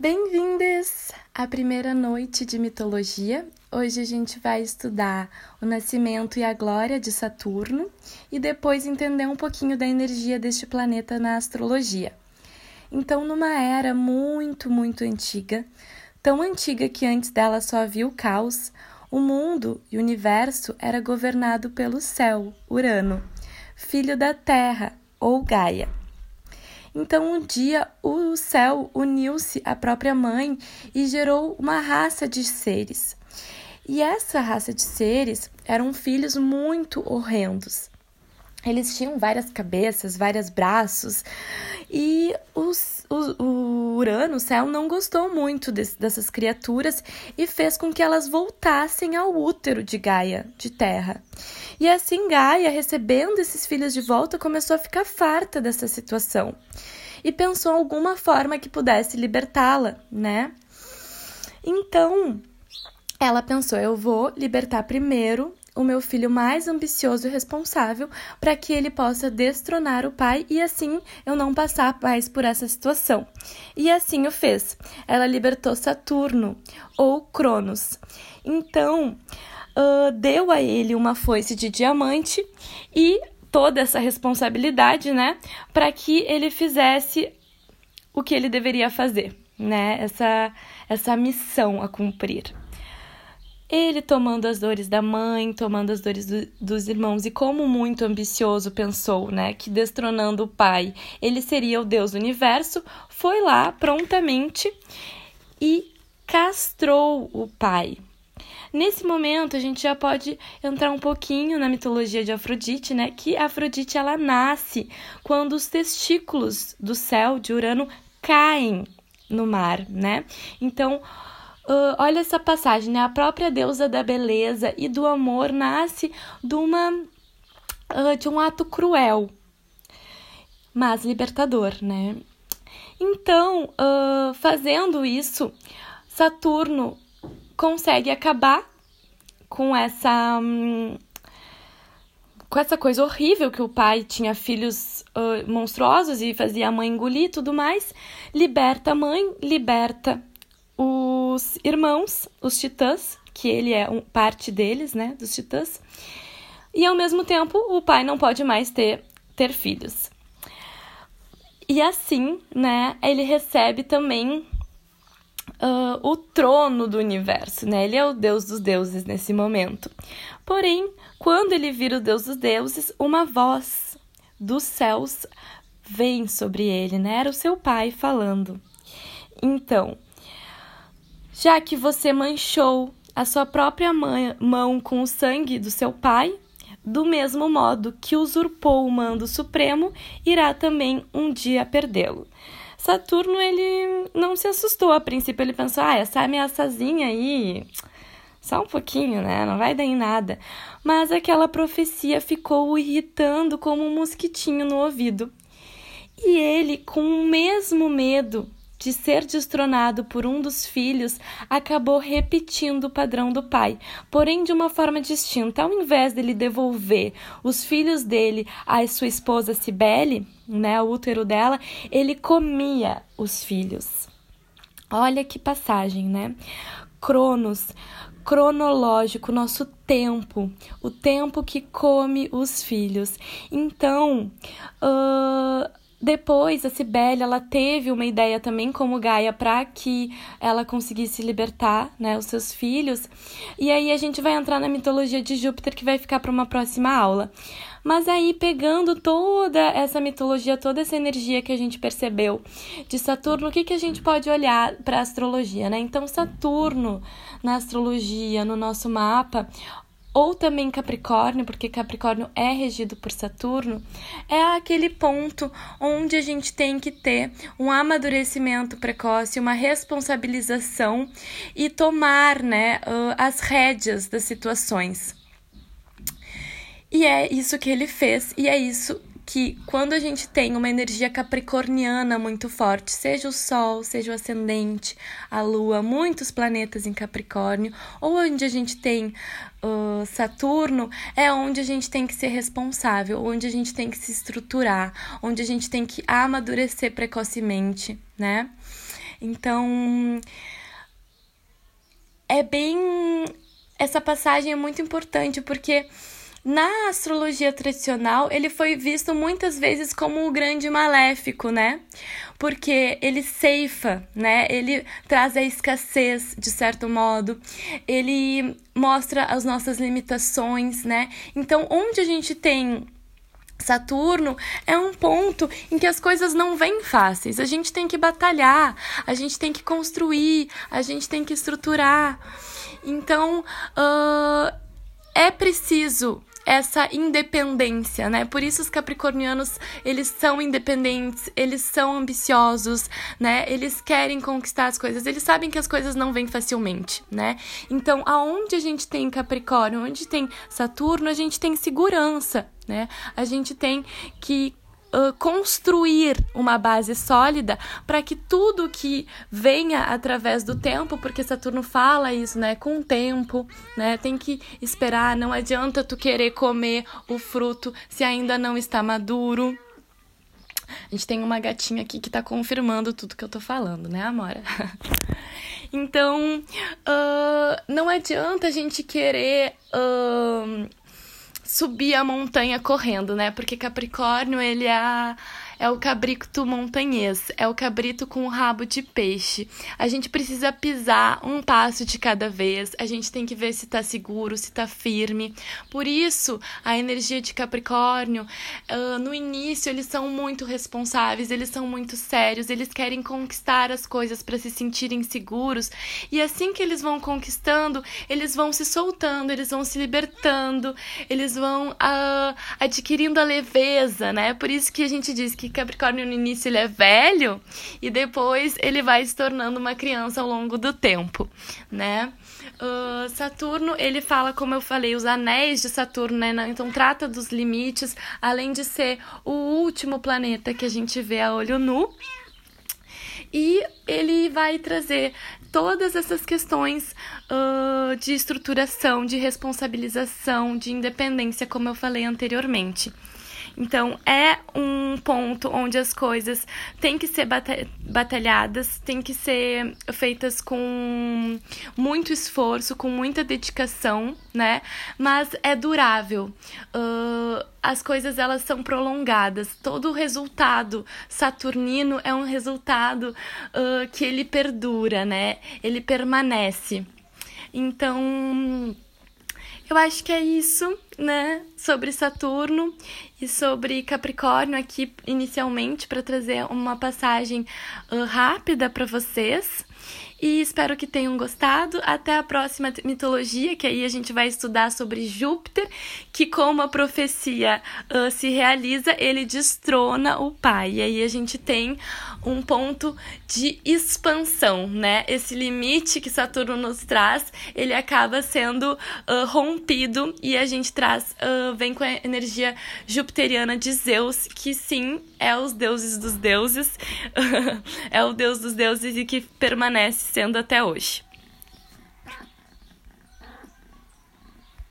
Bem-vindas à primeira noite de mitologia. Hoje a gente vai estudar o nascimento e a glória de Saturno e depois entender um pouquinho da energia deste planeta na astrologia. Então, numa era muito, muito antiga, tão antiga que antes dela só havia o caos, o mundo e o universo era governado pelo céu, Urano, filho da Terra ou Gaia. Então, um dia, o céu uniu-se à própria mãe e gerou uma raça de seres. E essa raça de seres eram filhos muito horrendos. Eles tinham várias cabeças, vários braços, e os, o, o Urano, o céu, não gostou muito dessas criaturas e fez com que elas voltassem ao útero de Gaia, de terra. E assim Gaia, recebendo esses filhos de volta, começou a ficar farta dessa situação e pensou alguma forma que pudesse libertá-la, né? Então, ela pensou: eu vou libertar primeiro o meu filho mais ambicioso e responsável para que ele possa destronar o pai e assim eu não passar mais por essa situação. E assim o fez. Ela libertou Saturno ou Cronos. Então, uh, deu a ele uma foice de diamante e toda essa responsabilidade, né, para que ele fizesse o que ele deveria fazer, né? Essa essa missão a cumprir. Ele tomando as dores da mãe, tomando as dores do, dos irmãos, e como muito ambicioso pensou, né, que destronando o pai ele seria o Deus do universo, foi lá prontamente e castrou o pai. Nesse momento, a gente já pode entrar um pouquinho na mitologia de Afrodite, né? Que Afrodite ela nasce quando os testículos do céu de Urano caem no mar, né? Então, Uh, olha essa passagem, né? A própria deusa da beleza e do amor nasce de uma uh, de um ato cruel, mas libertador, né? Então, uh, fazendo isso, Saturno consegue acabar com essa hum, com essa coisa horrível que o pai tinha filhos uh, monstruosos e fazia a mãe engolir e tudo mais, liberta a mãe, liberta os irmãos, os titãs, que ele é um, parte deles, né, dos titãs. E ao mesmo tempo, o pai não pode mais ter ter filhos. E assim, né, ele recebe também uh, o trono do universo, né? Ele é o deus dos deuses nesse momento. Porém, quando ele vira o deus dos deuses, uma voz dos céus vem sobre ele, né? Era o seu pai falando. Então, já que você manchou a sua própria mão com o sangue do seu pai, do mesmo modo que usurpou o mando supremo, irá também um dia perdê-lo. Saturno, ele não se assustou a princípio, ele pensou, ah, essa ameaçazinha aí, só um pouquinho, né, não vai dar em nada. Mas aquela profecia ficou o irritando como um mosquitinho no ouvido. E ele, com o mesmo medo de ser destronado por um dos filhos, acabou repetindo o padrão do pai, porém de uma forma distinta. Ao invés dele devolver os filhos dele à sua esposa Cibele, né, o útero dela, ele comia os filhos. Olha que passagem, né? Cronos, cronológico, nosso tempo, o tempo que come os filhos. Então, uh, depois, a Cibele, ela teve uma ideia também como Gaia para que ela conseguisse libertar, né, os seus filhos. E aí a gente vai entrar na mitologia de Júpiter que vai ficar para uma próxima aula. Mas aí pegando toda essa mitologia, toda essa energia que a gente percebeu de Saturno, o que que a gente pode olhar para astrologia, né? Então Saturno na astrologia, no nosso mapa, ou também Capricórnio, porque Capricórnio é regido por Saturno, é aquele ponto onde a gente tem que ter um amadurecimento precoce, uma responsabilização e tomar né, as rédeas das situações. E é isso que ele fez, e é isso que quando a gente tem uma energia capricorniana muito forte, seja o Sol, seja o ascendente, a Lua, muitos planetas em Capricórnio, ou onde a gente tem uh, Saturno, é onde a gente tem que ser responsável, onde a gente tem que se estruturar, onde a gente tem que amadurecer precocemente, né? Então, é bem. Essa passagem é muito importante porque na astrologia tradicional, ele foi visto muitas vezes como o grande maléfico, né? Porque ele ceifa, né? Ele traz a escassez, de certo modo. Ele mostra as nossas limitações, né? Então, onde a gente tem Saturno é um ponto em que as coisas não vêm fáceis. A gente tem que batalhar, a gente tem que construir, a gente tem que estruturar. Então, uh, é preciso essa independência, né? Por isso os capricornianos, eles são independentes, eles são ambiciosos, né? Eles querem conquistar as coisas, eles sabem que as coisas não vêm facilmente, né? Então, aonde a gente tem Capricórnio, onde tem Saturno, a gente tem segurança, né? A gente tem que uh, construir uma base sólida para que tudo que venha através do tempo, porque Saturno fala isso, né? Com o tempo, né? Tem que esperar, não adianta tu querer comer o fruto se ainda não está maduro. A gente tem uma gatinha aqui que tá confirmando tudo que eu tô falando, né, Amora? então, uh, não adianta a gente querer uh, subir a montanha correndo, né? Porque Capricórnio, ele é a é o cabrito montanhês, é o cabrito com rabo de peixe. A gente precisa pisar um passo de cada vez, a gente tem que ver se tá seguro, se tá firme. Por isso, a energia de Capricórnio, uh, no início, eles são muito responsáveis, eles são muito sérios, eles querem conquistar as coisas para se sentirem seguros. E assim que eles vão conquistando, eles vão se soltando, eles vão se libertando, eles vão uh, adquirindo a leveza, né? Por isso que a gente diz que Capricórnio no início ele é velho e depois ele vai se tornando uma criança ao longo do tempo, né? Uh, Saturno, ele fala, como eu falei, os anéis de Saturno, né? Então trata dos limites, além de ser o último planeta que a gente vê a olho nu. E ele vai trazer todas essas questões uh, de estruturação, de responsabilização, de independência, como eu falei anteriormente. Então, é um ponto onde as coisas têm que ser batalhadas, têm que ser feitas com muito esforço, com muita dedicação, né? Mas é durável. Uh, as coisas elas são prolongadas. Todo o resultado saturnino é um resultado uh, que ele perdura, né? Ele permanece. Então eu acho que é isso, né, sobre Saturno e sobre Capricórnio aqui inicialmente para trazer uma passagem uh, rápida para vocês. E espero que tenham gostado. Até a próxima mitologia, que aí a gente vai estudar sobre Júpiter, que, como a profecia uh, se realiza, ele destrona o pai. E aí a gente tem um ponto de expansão, né? Esse limite que Saturno nos traz, ele acaba sendo uh, rompido e a gente traz, uh, vem com a energia jupiteriana de Zeus, que sim, é os deuses dos deuses, é o deus dos deuses e que permanece sendo até hoje.